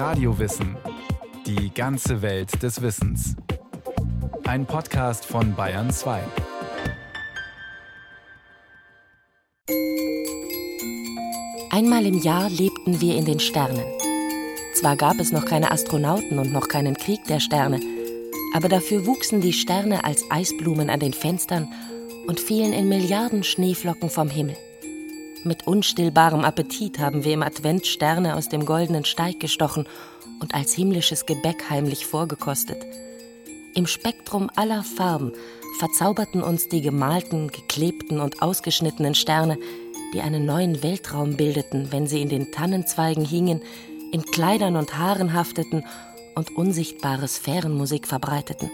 Radiowissen. Die ganze Welt des Wissens. Ein Podcast von Bayern 2. Einmal im Jahr lebten wir in den Sternen. Zwar gab es noch keine Astronauten und noch keinen Krieg der Sterne, aber dafür wuchsen die Sterne als Eisblumen an den Fenstern und fielen in Milliarden Schneeflocken vom Himmel. Mit unstillbarem Appetit haben wir im Advent Sterne aus dem goldenen Steig gestochen und als himmlisches Gebäck heimlich vorgekostet. Im Spektrum aller Farben verzauberten uns die gemalten, geklebten und ausgeschnittenen Sterne, die einen neuen Weltraum bildeten, wenn sie in den Tannenzweigen hingen, in Kleidern und Haaren hafteten und unsichtbare Sphärenmusik verbreiteten.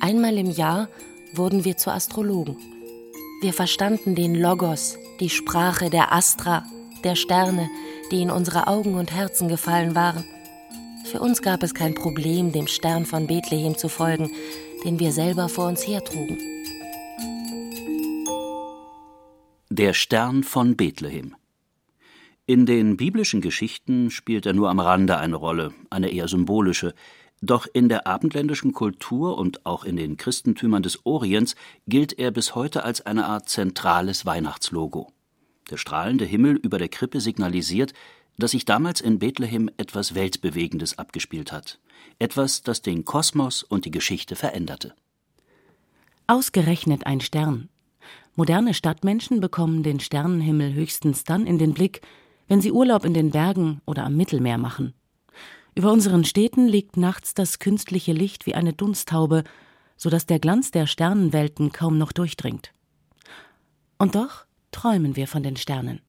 Einmal im Jahr wurden wir zu Astrologen. Wir verstanden den Logos, die Sprache der Astra, der Sterne, die in unsere Augen und Herzen gefallen waren. Für uns gab es kein Problem, dem Stern von Bethlehem zu folgen, den wir selber vor uns hertrugen. Der Stern von Bethlehem. In den biblischen Geschichten spielt er nur am Rande eine Rolle, eine eher symbolische, doch in der abendländischen Kultur und auch in den Christentümern des Orients gilt er bis heute als eine Art zentrales Weihnachtslogo. Der strahlende Himmel über der Krippe signalisiert, dass sich damals in Bethlehem etwas Weltbewegendes abgespielt hat. Etwas, das den Kosmos und die Geschichte veränderte. Ausgerechnet ein Stern. Moderne Stadtmenschen bekommen den Sternenhimmel höchstens dann in den Blick, wenn sie Urlaub in den Bergen oder am Mittelmeer machen. Über unseren Städten liegt nachts das künstliche Licht wie eine Dunsthaube, so dass der Glanz der Sternenwelten kaum noch durchdringt. Und doch träumen wir von den Sternen.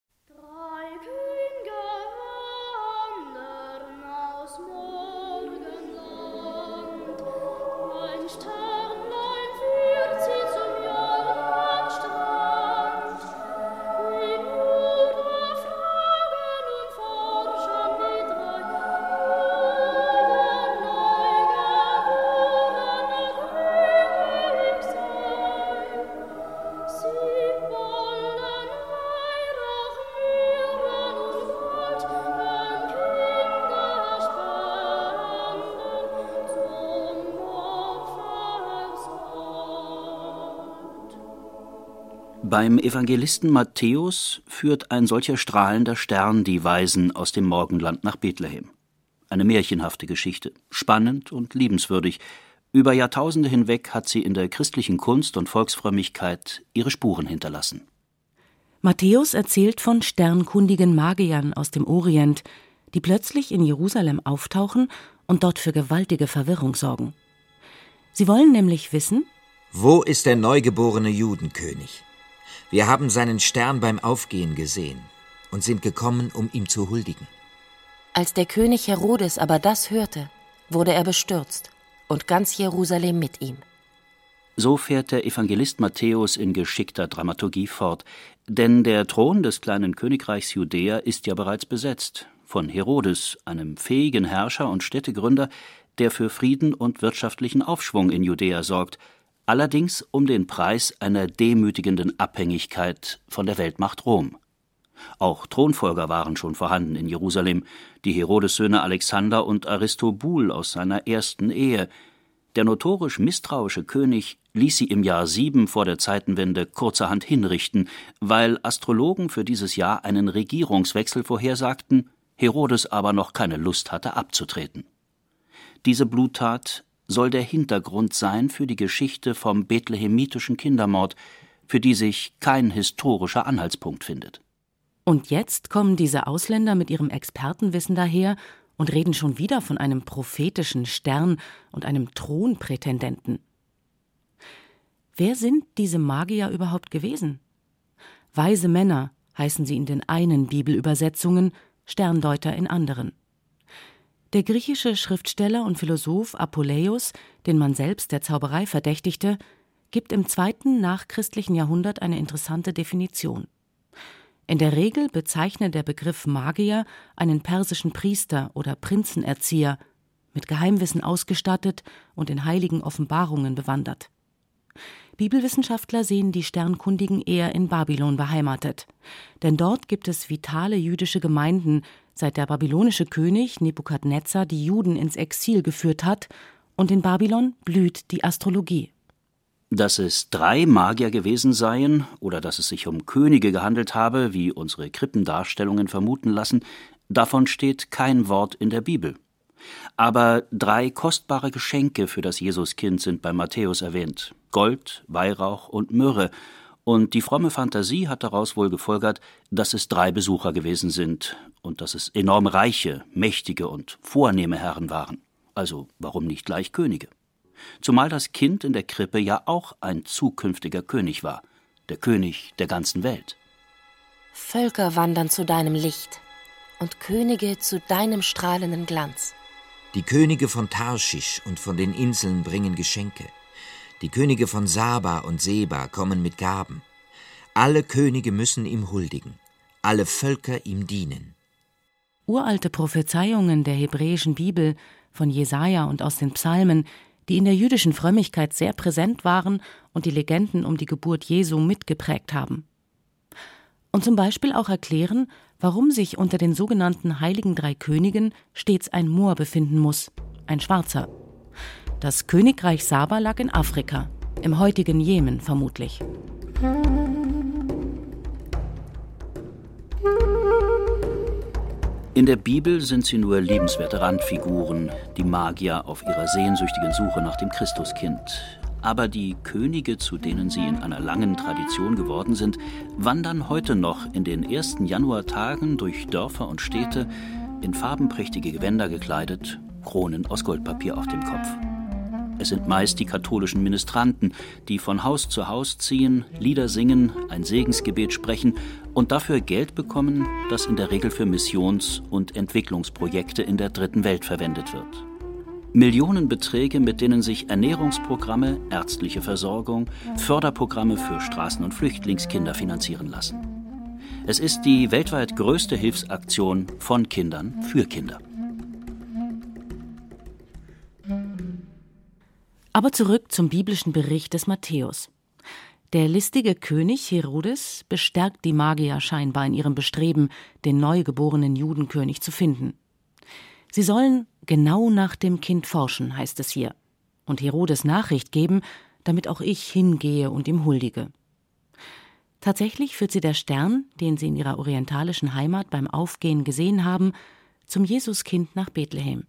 Beim Evangelisten Matthäus führt ein solcher strahlender Stern die Weisen aus dem Morgenland nach Bethlehem. Eine märchenhafte Geschichte, spannend und liebenswürdig. Über Jahrtausende hinweg hat sie in der christlichen Kunst und Volksfrömmigkeit ihre Spuren hinterlassen. Matthäus erzählt von sternkundigen Magiern aus dem Orient, die plötzlich in Jerusalem auftauchen und dort für gewaltige Verwirrung sorgen. Sie wollen nämlich wissen, wo ist der neugeborene Judenkönig? Wir haben seinen Stern beim Aufgehen gesehen und sind gekommen, um ihm zu huldigen. Als der König Herodes aber das hörte, wurde er bestürzt und ganz Jerusalem mit ihm. So fährt der Evangelist Matthäus in geschickter Dramaturgie fort, denn der Thron des kleinen Königreichs Judäa ist ja bereits besetzt von Herodes, einem fähigen Herrscher und Städtegründer, der für Frieden und wirtschaftlichen Aufschwung in Judäa sorgt, allerdings um den Preis einer demütigenden Abhängigkeit von der Weltmacht Rom. Auch Thronfolger waren schon vorhanden in Jerusalem, die Herodessöhne Alexander und Aristobul aus seiner ersten Ehe. Der notorisch misstrauische König ließ sie im Jahr sieben vor der Zeitenwende kurzerhand hinrichten, weil Astrologen für dieses Jahr einen Regierungswechsel vorhersagten, Herodes aber noch keine Lust hatte abzutreten. Diese Bluttat soll der Hintergrund sein für die Geschichte vom bethlehemitischen Kindermord, für die sich kein historischer Anhaltspunkt findet. Und jetzt kommen diese Ausländer mit ihrem Expertenwissen daher und reden schon wieder von einem prophetischen Stern und einem Thronprätendenten. Wer sind diese Magier überhaupt gewesen? Weise Männer heißen sie in den einen Bibelübersetzungen, Sterndeuter in anderen. Der griechische Schriftsteller und Philosoph Apuleius, den man selbst der Zauberei verdächtigte, gibt im zweiten nachchristlichen Jahrhundert eine interessante Definition. In der Regel bezeichnet der Begriff Magier einen persischen Priester oder Prinzenerzieher, mit Geheimwissen ausgestattet und in heiligen Offenbarungen bewandert. Bibelwissenschaftler sehen die Sternkundigen eher in Babylon beheimatet, denn dort gibt es vitale jüdische Gemeinden, seit der babylonische König Nebukadnezar die Juden ins Exil geführt hat und in Babylon blüht die Astrologie. Dass es drei Magier gewesen seien oder dass es sich um Könige gehandelt habe, wie unsere Krippendarstellungen vermuten lassen, davon steht kein Wort in der Bibel. Aber drei kostbare Geschenke für das Jesuskind sind bei Matthäus erwähnt: Gold, Weihrauch und Myrrhe. Und die fromme Fantasie hat daraus wohl gefolgert, dass es drei Besucher gewesen sind und dass es enorm reiche, mächtige und vornehme Herren waren. Also warum nicht gleich Könige? Zumal das Kind in der Krippe ja auch ein zukünftiger König war, der König der ganzen Welt. Völker wandern zu deinem Licht und Könige zu deinem strahlenden Glanz. Die Könige von Tarschisch und von den Inseln bringen Geschenke. Die Könige von Saba und Seba kommen mit Gaben. Alle Könige müssen ihm huldigen, alle Völker ihm dienen. Uralte Prophezeiungen der hebräischen Bibel von Jesaja und aus den Psalmen, die in der jüdischen Frömmigkeit sehr präsent waren und die Legenden um die Geburt Jesu mitgeprägt haben. Und zum Beispiel auch erklären, warum sich unter den sogenannten Heiligen Drei Königen stets ein Moor befinden muss, ein Schwarzer. Das Königreich Saba lag in Afrika, im heutigen Jemen vermutlich. In der Bibel sind sie nur liebenswerte Randfiguren, die Magier auf ihrer sehnsüchtigen Suche nach dem Christuskind. Aber die Könige, zu denen sie in einer langen Tradition geworden sind, wandern heute noch in den ersten Januartagen durch Dörfer und Städte, in farbenprächtige Gewänder gekleidet, Kronen aus Goldpapier auf dem Kopf. Es sind meist die katholischen Ministranten, die von Haus zu Haus ziehen, Lieder singen, ein Segensgebet sprechen und dafür Geld bekommen, das in der Regel für Missions- und Entwicklungsprojekte in der Dritten Welt verwendet wird. Millionenbeträge, mit denen sich Ernährungsprogramme, ärztliche Versorgung, Förderprogramme für Straßen- und Flüchtlingskinder finanzieren lassen. Es ist die weltweit größte Hilfsaktion von Kindern für Kinder. Aber zurück zum biblischen Bericht des Matthäus. Der listige König Herodes bestärkt die Magier scheinbar in ihrem Bestreben, den neugeborenen Judenkönig zu finden. Sie sollen genau nach dem Kind forschen, heißt es hier, und Herodes Nachricht geben, damit auch ich hingehe und ihm huldige. Tatsächlich führt sie der Stern, den sie in ihrer orientalischen Heimat beim Aufgehen gesehen haben, zum Jesuskind nach Bethlehem.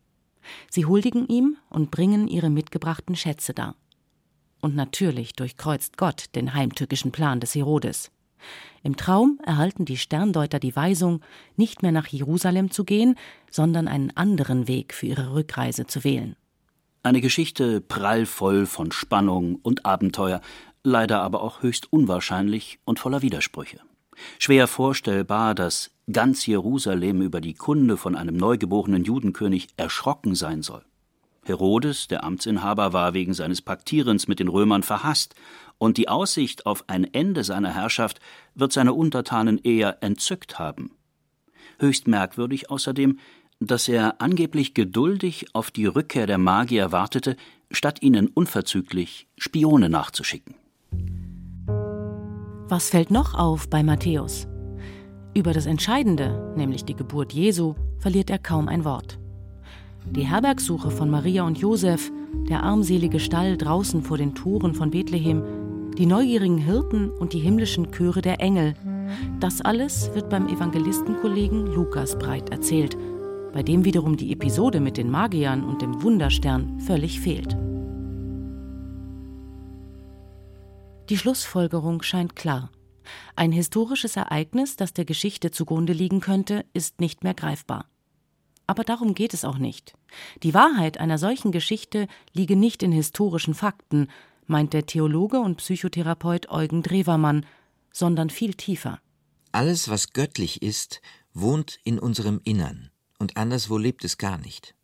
Sie huldigen ihm und bringen ihre mitgebrachten Schätze dar. Und natürlich durchkreuzt Gott den heimtückischen Plan des Herodes. Im Traum erhalten die Sterndeuter die Weisung, nicht mehr nach Jerusalem zu gehen, sondern einen anderen Weg für ihre Rückreise zu wählen. Eine Geschichte prallvoll von Spannung und Abenteuer, leider aber auch höchst unwahrscheinlich und voller Widersprüche. Schwer vorstellbar, dass ganz Jerusalem über die Kunde von einem neugeborenen Judenkönig erschrocken sein soll. Herodes, der Amtsinhaber, war wegen seines Paktierens mit den Römern verhasst und die Aussicht auf ein Ende seiner Herrschaft wird seine Untertanen eher entzückt haben. Höchst merkwürdig außerdem, dass er angeblich geduldig auf die Rückkehr der Magier wartete, statt ihnen unverzüglich Spione nachzuschicken. Was fällt noch auf bei Matthäus? Über das Entscheidende, nämlich die Geburt Jesu, verliert er kaum ein Wort. Die Herbergsuche von Maria und Josef, der armselige Stall draußen vor den Toren von Bethlehem, die neugierigen Hirten und die himmlischen Chöre der Engel. Das alles wird beim Evangelistenkollegen Lukas breit erzählt, bei dem wiederum die Episode mit den Magiern und dem Wunderstern völlig fehlt. Die Schlussfolgerung scheint klar. Ein historisches Ereignis, das der Geschichte zugrunde liegen könnte, ist nicht mehr greifbar. Aber darum geht es auch nicht. Die Wahrheit einer solchen Geschichte liege nicht in historischen Fakten, meint der Theologe und Psychotherapeut Eugen Drewermann, sondern viel tiefer. Alles, was göttlich ist, wohnt in unserem Innern, und anderswo lebt es gar nicht.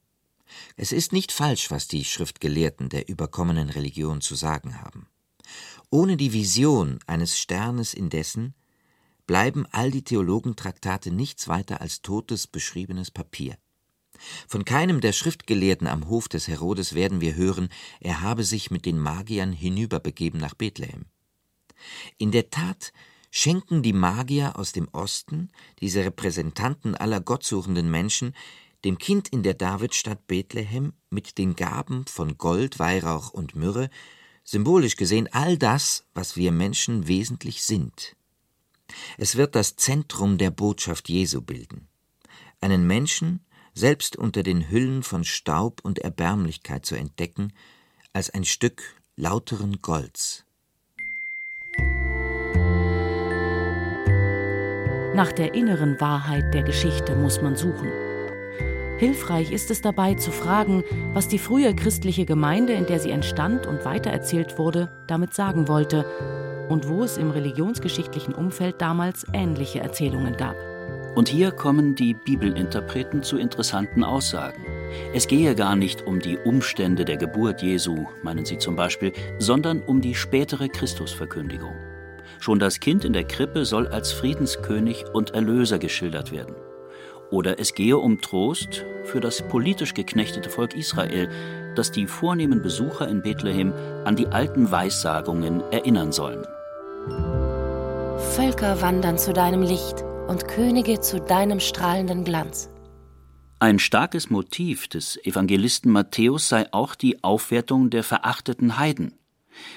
Es ist nicht falsch, was die Schriftgelehrten der überkommenen Religion zu sagen haben. Ohne die Vision eines Sternes indessen bleiben all die Theologentraktate nichts weiter als totes, beschriebenes Papier. Von keinem der Schriftgelehrten am Hof des Herodes werden wir hören, er habe sich mit den Magiern hinüberbegeben nach Bethlehem. In der Tat schenken die Magier aus dem Osten, diese Repräsentanten aller gottsuchenden Menschen, dem Kind in der Davidstadt Bethlehem mit den Gaben von Gold, Weihrauch und Myrrhe, symbolisch gesehen all das, was wir Menschen wesentlich sind. Es wird das Zentrum der Botschaft Jesu bilden. Einen Menschen, selbst unter den Hüllen von Staub und Erbärmlichkeit zu entdecken, als ein Stück lauteren Golds. Nach der inneren Wahrheit der Geschichte muss man suchen. Hilfreich ist es dabei zu fragen, was die frühe christliche Gemeinde, in der sie entstand und weitererzählt wurde, damit sagen wollte und wo es im religionsgeschichtlichen Umfeld damals ähnliche Erzählungen gab. Und hier kommen die Bibelinterpreten zu interessanten Aussagen. Es gehe gar nicht um die Umstände der Geburt Jesu, meinen sie zum Beispiel, sondern um die spätere Christusverkündigung. Schon das Kind in der Krippe soll als Friedenskönig und Erlöser geschildert werden. Oder es gehe um Trost für das politisch geknechtete Volk Israel, das die vornehmen Besucher in Bethlehem an die alten Weissagungen erinnern sollen. Völker wandern zu deinem Licht und Könige zu deinem strahlenden Glanz. Ein starkes Motiv des Evangelisten Matthäus sei auch die Aufwertung der verachteten Heiden.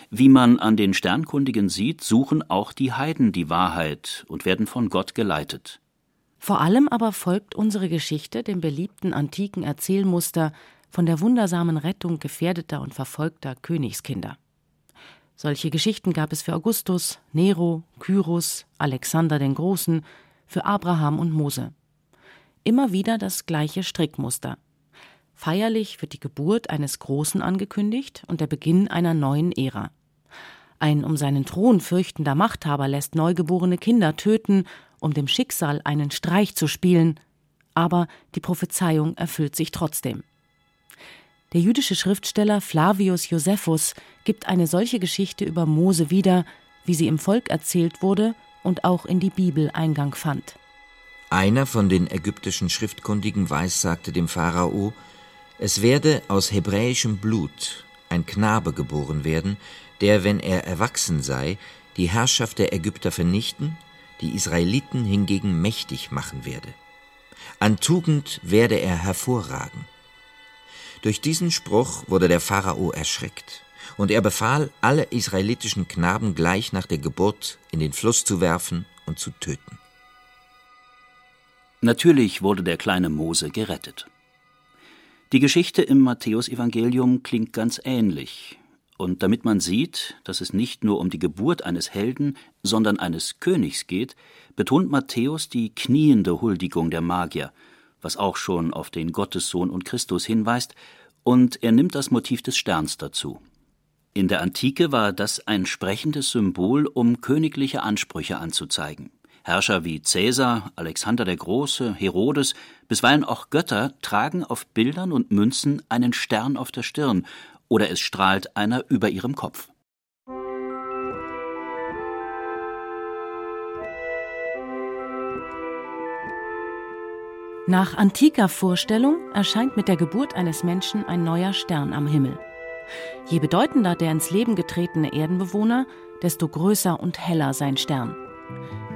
Wie man an den Sternkundigen sieht, suchen auch die Heiden die Wahrheit und werden von Gott geleitet. Vor allem aber folgt unsere Geschichte dem beliebten antiken Erzählmuster von der wundersamen Rettung gefährdeter und verfolgter Königskinder. Solche Geschichten gab es für Augustus, Nero, Kyros, Alexander den Großen, für Abraham und Mose. Immer wieder das gleiche Strickmuster. Feierlich wird die Geburt eines Großen angekündigt und der Beginn einer neuen Ära. Ein um seinen Thron fürchtender Machthaber lässt neugeborene Kinder töten um dem Schicksal einen Streich zu spielen, aber die Prophezeiung erfüllt sich trotzdem. Der jüdische Schriftsteller Flavius Josephus gibt eine solche Geschichte über Mose wieder, wie sie im Volk erzählt wurde und auch in die Bibel Eingang fand. Einer von den ägyptischen Schriftkundigen weissagte dem Pharao, es werde aus hebräischem Blut ein Knabe geboren werden, der, wenn er erwachsen sei, die Herrschaft der Ägypter vernichten die Israeliten hingegen mächtig machen werde. An Tugend werde er hervorragen. Durch diesen Spruch wurde der Pharao erschreckt, und er befahl, alle israelitischen Knaben gleich nach der Geburt in den Fluss zu werfen und zu töten. Natürlich wurde der kleine Mose gerettet. Die Geschichte im Matthäusevangelium klingt ganz ähnlich, und damit man sieht, dass es nicht nur um die Geburt eines Helden, sondern eines Königs geht, betont Matthäus die kniende Huldigung der Magier, was auch schon auf den Gottessohn und Christus hinweist, und er nimmt das Motiv des Sterns dazu. In der Antike war das ein sprechendes Symbol, um königliche Ansprüche anzuzeigen. Herrscher wie Cäsar, Alexander der Große, Herodes, bisweilen auch Götter tragen auf Bildern und Münzen einen Stern auf der Stirn oder es strahlt einer über ihrem Kopf. Nach antiker Vorstellung erscheint mit der Geburt eines Menschen ein neuer Stern am Himmel. Je bedeutender der ins Leben getretene Erdenbewohner, desto größer und heller sein Stern.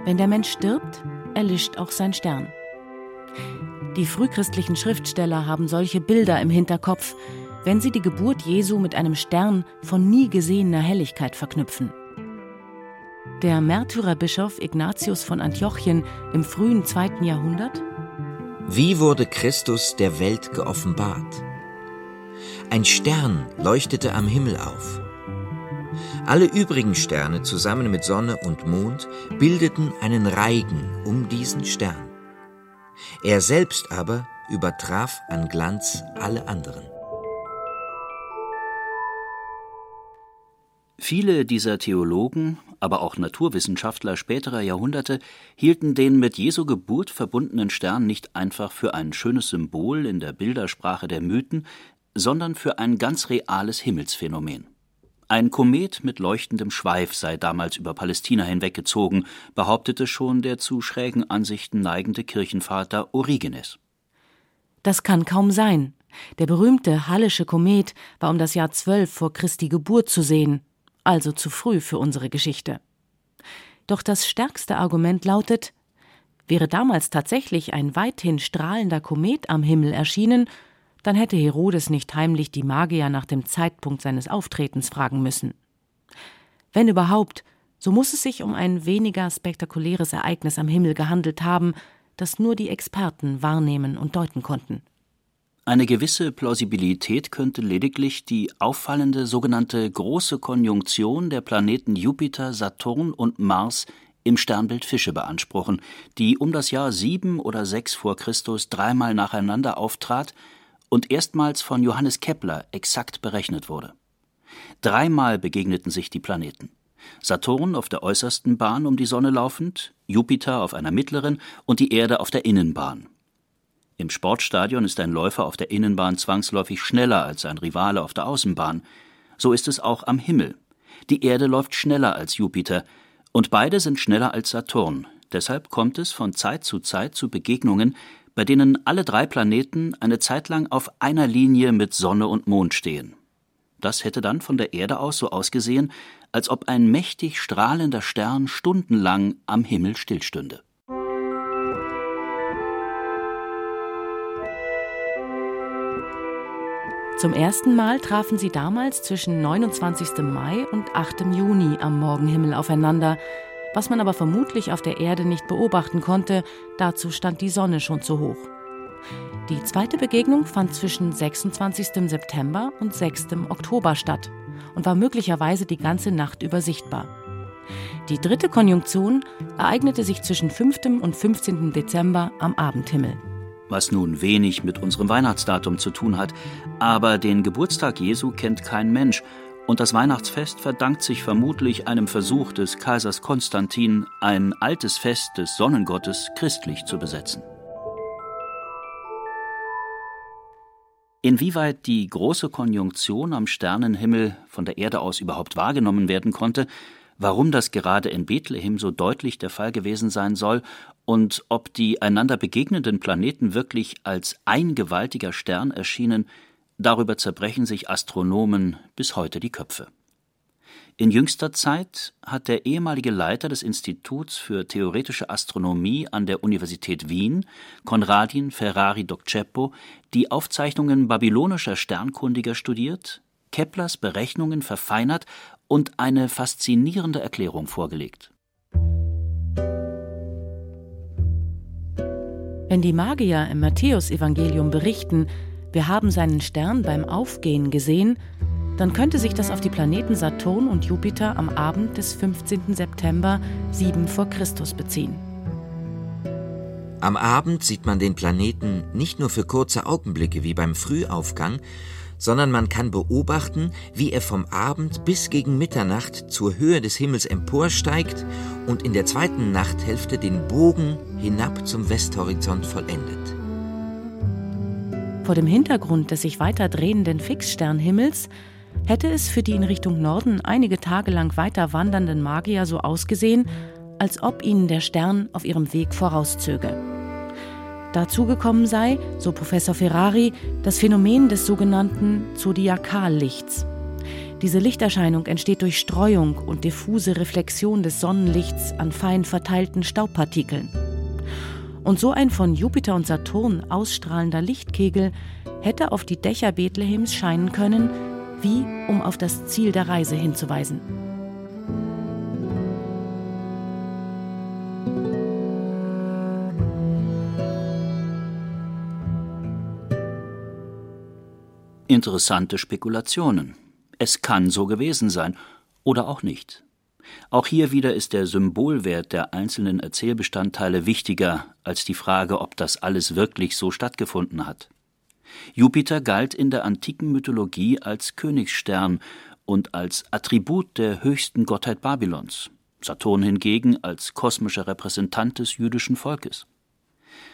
Wenn der Mensch stirbt, erlischt auch sein Stern. Die frühchristlichen Schriftsteller haben solche Bilder im Hinterkopf, wenn sie die Geburt Jesu mit einem Stern von nie gesehener Helligkeit verknüpfen. Der Märtyrerbischof Ignatius von Antiochien im frühen zweiten Jahrhundert Wie wurde Christus der Welt geoffenbart? Ein Stern leuchtete am Himmel auf. Alle übrigen Sterne zusammen mit Sonne und Mond bildeten einen Reigen um diesen Stern. Er selbst aber übertraf an Glanz alle anderen. Viele dieser Theologen, aber auch Naturwissenschaftler späterer Jahrhunderte hielten den mit Jesu Geburt verbundenen Stern nicht einfach für ein schönes Symbol in der Bildersprache der Mythen, sondern für ein ganz reales Himmelsphänomen. Ein Komet mit leuchtendem Schweif sei damals über Palästina hinweggezogen, behauptete schon der zu schrägen Ansichten neigende Kirchenvater Origenes. Das kann kaum sein. Der berühmte Hallische Komet war um das Jahr 12 vor Christi Geburt zu sehen also zu früh für unsere Geschichte. Doch das stärkste Argument lautet, wäre damals tatsächlich ein weithin strahlender Komet am Himmel erschienen, dann hätte Herodes nicht heimlich die Magier nach dem Zeitpunkt seines Auftretens fragen müssen. Wenn überhaupt, so muss es sich um ein weniger spektakuläres Ereignis am Himmel gehandelt haben, das nur die Experten wahrnehmen und deuten konnten. Eine gewisse Plausibilität könnte lediglich die auffallende sogenannte große Konjunktion der Planeten Jupiter, Saturn und Mars im Sternbild Fische beanspruchen, die um das Jahr sieben oder sechs vor Christus dreimal nacheinander auftrat und erstmals von Johannes Kepler exakt berechnet wurde. Dreimal begegneten sich die Planeten. Saturn auf der äußersten Bahn um die Sonne laufend, Jupiter auf einer mittleren und die Erde auf der Innenbahn. Im Sportstadion ist ein Läufer auf der Innenbahn zwangsläufig schneller als sein Rivale auf der Außenbahn. So ist es auch am Himmel. Die Erde läuft schneller als Jupiter, und beide sind schneller als Saturn. Deshalb kommt es von Zeit zu Zeit zu Begegnungen, bei denen alle drei Planeten eine Zeit lang auf einer Linie mit Sonne und Mond stehen. Das hätte dann von der Erde aus so ausgesehen, als ob ein mächtig strahlender Stern stundenlang am Himmel stillstünde. Zum ersten Mal trafen sie damals zwischen 29. Mai und 8. Juni am Morgenhimmel aufeinander, was man aber vermutlich auf der Erde nicht beobachten konnte, dazu stand die Sonne schon zu hoch. Die zweite Begegnung fand zwischen 26. September und 6. Oktober statt und war möglicherweise die ganze Nacht über sichtbar. Die dritte Konjunktion ereignete sich zwischen 5. und 15. Dezember am Abendhimmel. Was nun wenig mit unserem Weihnachtsdatum zu tun hat, aber den Geburtstag Jesu kennt kein Mensch, und das Weihnachtsfest verdankt sich vermutlich einem Versuch des Kaisers Konstantin, ein altes Fest des Sonnengottes christlich zu besetzen. Inwieweit die große Konjunktion am Sternenhimmel von der Erde aus überhaupt wahrgenommen werden konnte, warum das gerade in Bethlehem so deutlich der Fall gewesen sein soll und ob die einander begegnenden Planeten wirklich als ein gewaltiger Stern erschienen, darüber zerbrechen sich Astronomen bis heute die Köpfe. In jüngster Zeit hat der ehemalige Leiter des Instituts für theoretische Astronomie an der Universität Wien, Konradin Ferrari Docceppo, die Aufzeichnungen babylonischer Sternkundiger studiert, Keplers Berechnungen verfeinert und eine faszinierende Erklärung vorgelegt. Wenn die Magier im Matthäusevangelium berichten, wir haben seinen Stern beim Aufgehen gesehen, dann könnte sich das auf die Planeten Saturn und Jupiter am Abend des 15. September 7 vor Christus beziehen. Am Abend sieht man den Planeten nicht nur für kurze Augenblicke wie beim Frühaufgang, sondern man kann beobachten, wie er vom Abend bis gegen Mitternacht zur Höhe des Himmels emporsteigt und in der zweiten Nachthälfte den Bogen hinab zum Westhorizont vollendet. Vor dem Hintergrund des sich weiter drehenden Fixsternhimmels hätte es für die in Richtung Norden einige Tage lang weiter wandernden Magier so ausgesehen, als ob ihnen der Stern auf ihrem Weg vorauszöge. Dazu gekommen sei, so Professor Ferrari, das Phänomen des sogenannten Zodiakallichts. Diese Lichterscheinung entsteht durch Streuung und diffuse Reflexion des Sonnenlichts an fein verteilten Staubpartikeln. Und so ein von Jupiter und Saturn ausstrahlender Lichtkegel hätte auf die Dächer Bethlehems scheinen können, wie um auf das Ziel der Reise hinzuweisen. Interessante Spekulationen. Es kann so gewesen sein oder auch nicht. Auch hier wieder ist der Symbolwert der einzelnen Erzählbestandteile wichtiger als die Frage, ob das alles wirklich so stattgefunden hat. Jupiter galt in der antiken Mythologie als Königsstern und als Attribut der höchsten Gottheit Babylons, Saturn hingegen als kosmischer Repräsentant des jüdischen Volkes.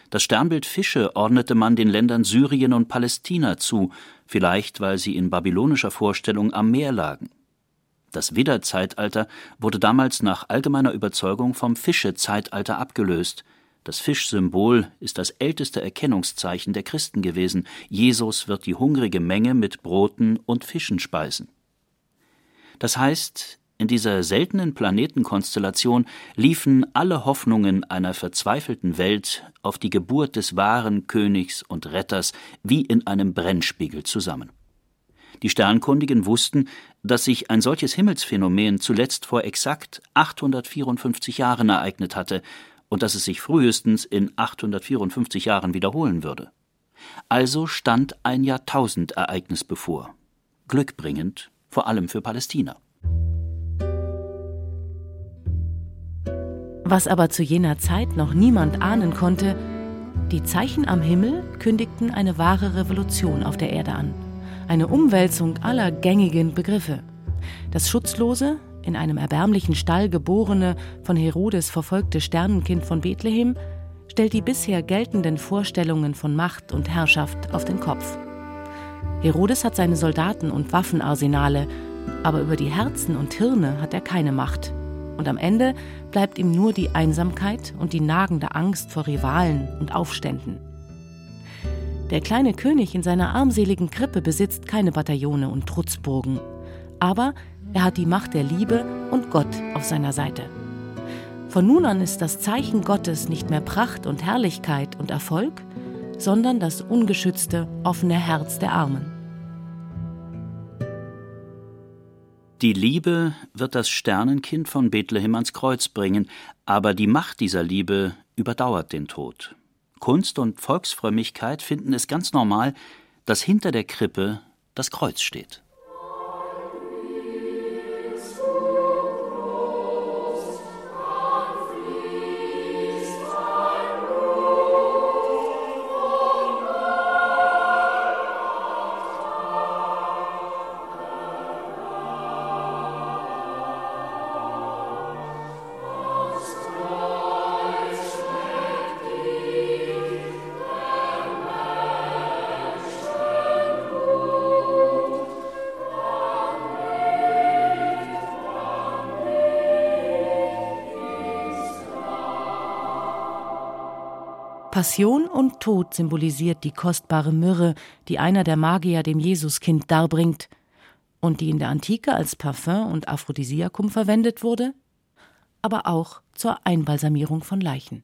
Das Sternbild Fische ordnete man den Ländern Syrien und Palästina zu, vielleicht weil sie in babylonischer Vorstellung am Meer lagen. Das Widderzeitalter wurde damals nach allgemeiner Überzeugung vom Fischezeitalter abgelöst, das Fischsymbol ist das älteste Erkennungszeichen der Christen gewesen. Jesus wird die hungrige Menge mit Broten und Fischen speisen. Das heißt, In dieser seltenen Planetenkonstellation liefen alle Hoffnungen einer verzweifelten Welt auf die Geburt des wahren Königs und Retters wie in einem Brennspiegel zusammen. Die Sternkundigen wussten, dass sich ein solches Himmelsphänomen zuletzt vor exakt 854 Jahren ereignet hatte und dass es sich frühestens in 854 Jahren wiederholen würde. Also stand ein Jahrtausendereignis bevor. Glückbringend, vor allem für Palästina. Was aber zu jener Zeit noch niemand ahnen konnte, die Zeichen am Himmel kündigten eine wahre Revolution auf der Erde an, eine Umwälzung aller gängigen Begriffe. Das schutzlose, in einem erbärmlichen Stall geborene, von Herodes verfolgte Sternenkind von Bethlehem stellt die bisher geltenden Vorstellungen von Macht und Herrschaft auf den Kopf. Herodes hat seine Soldaten und Waffenarsenale, aber über die Herzen und Hirne hat er keine Macht und am Ende bleibt ihm nur die Einsamkeit und die nagende Angst vor Rivalen und Aufständen. Der kleine König in seiner armseligen Krippe besitzt keine Bataillone und Trutzburgen, aber er hat die Macht der Liebe und Gott auf seiner Seite. Von nun an ist das Zeichen Gottes nicht mehr Pracht und Herrlichkeit und Erfolg, sondern das ungeschützte, offene Herz der Armen. Die Liebe wird das Sternenkind von Bethlehem ans Kreuz bringen, aber die Macht dieser Liebe überdauert den Tod. Kunst und Volksfrömmigkeit finden es ganz normal, dass hinter der Krippe das Kreuz steht. Passion und Tod symbolisiert die kostbare Myrrhe, die einer der Magier dem Jesuskind darbringt und die in der Antike als Parfüm und Aphrodisiakum verwendet wurde, aber auch zur Einbalsamierung von Leichen.